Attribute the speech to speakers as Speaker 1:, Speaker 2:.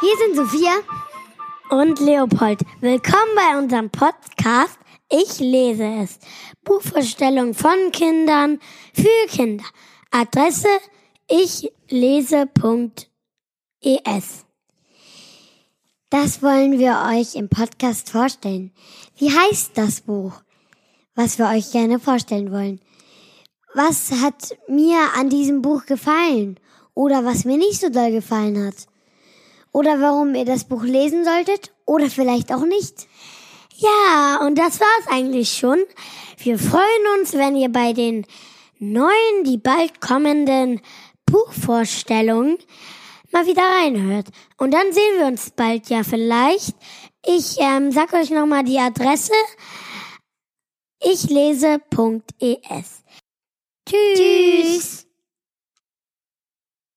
Speaker 1: sind Sophia
Speaker 2: und Leopold. Willkommen bei unserem Podcast Ich lese es. Buchvorstellung von Kindern für Kinder. Adresse ichlese.es.
Speaker 1: Das wollen wir euch im Podcast vorstellen. Wie heißt das Buch, was wir euch gerne vorstellen wollen? Was hat mir an diesem Buch gefallen oder was mir nicht so doll gefallen hat? Oder warum ihr das Buch lesen solltet oder vielleicht auch nicht?
Speaker 2: Ja, und das war's eigentlich schon. Wir freuen uns, wenn ihr bei den neuen, die bald kommenden Buchvorstellungen mal wieder reinhört. Und dann sehen wir uns bald ja vielleicht. Ich ähm, sag euch nochmal die Adresse. Ich lese.es. Tschüss. Tschüss.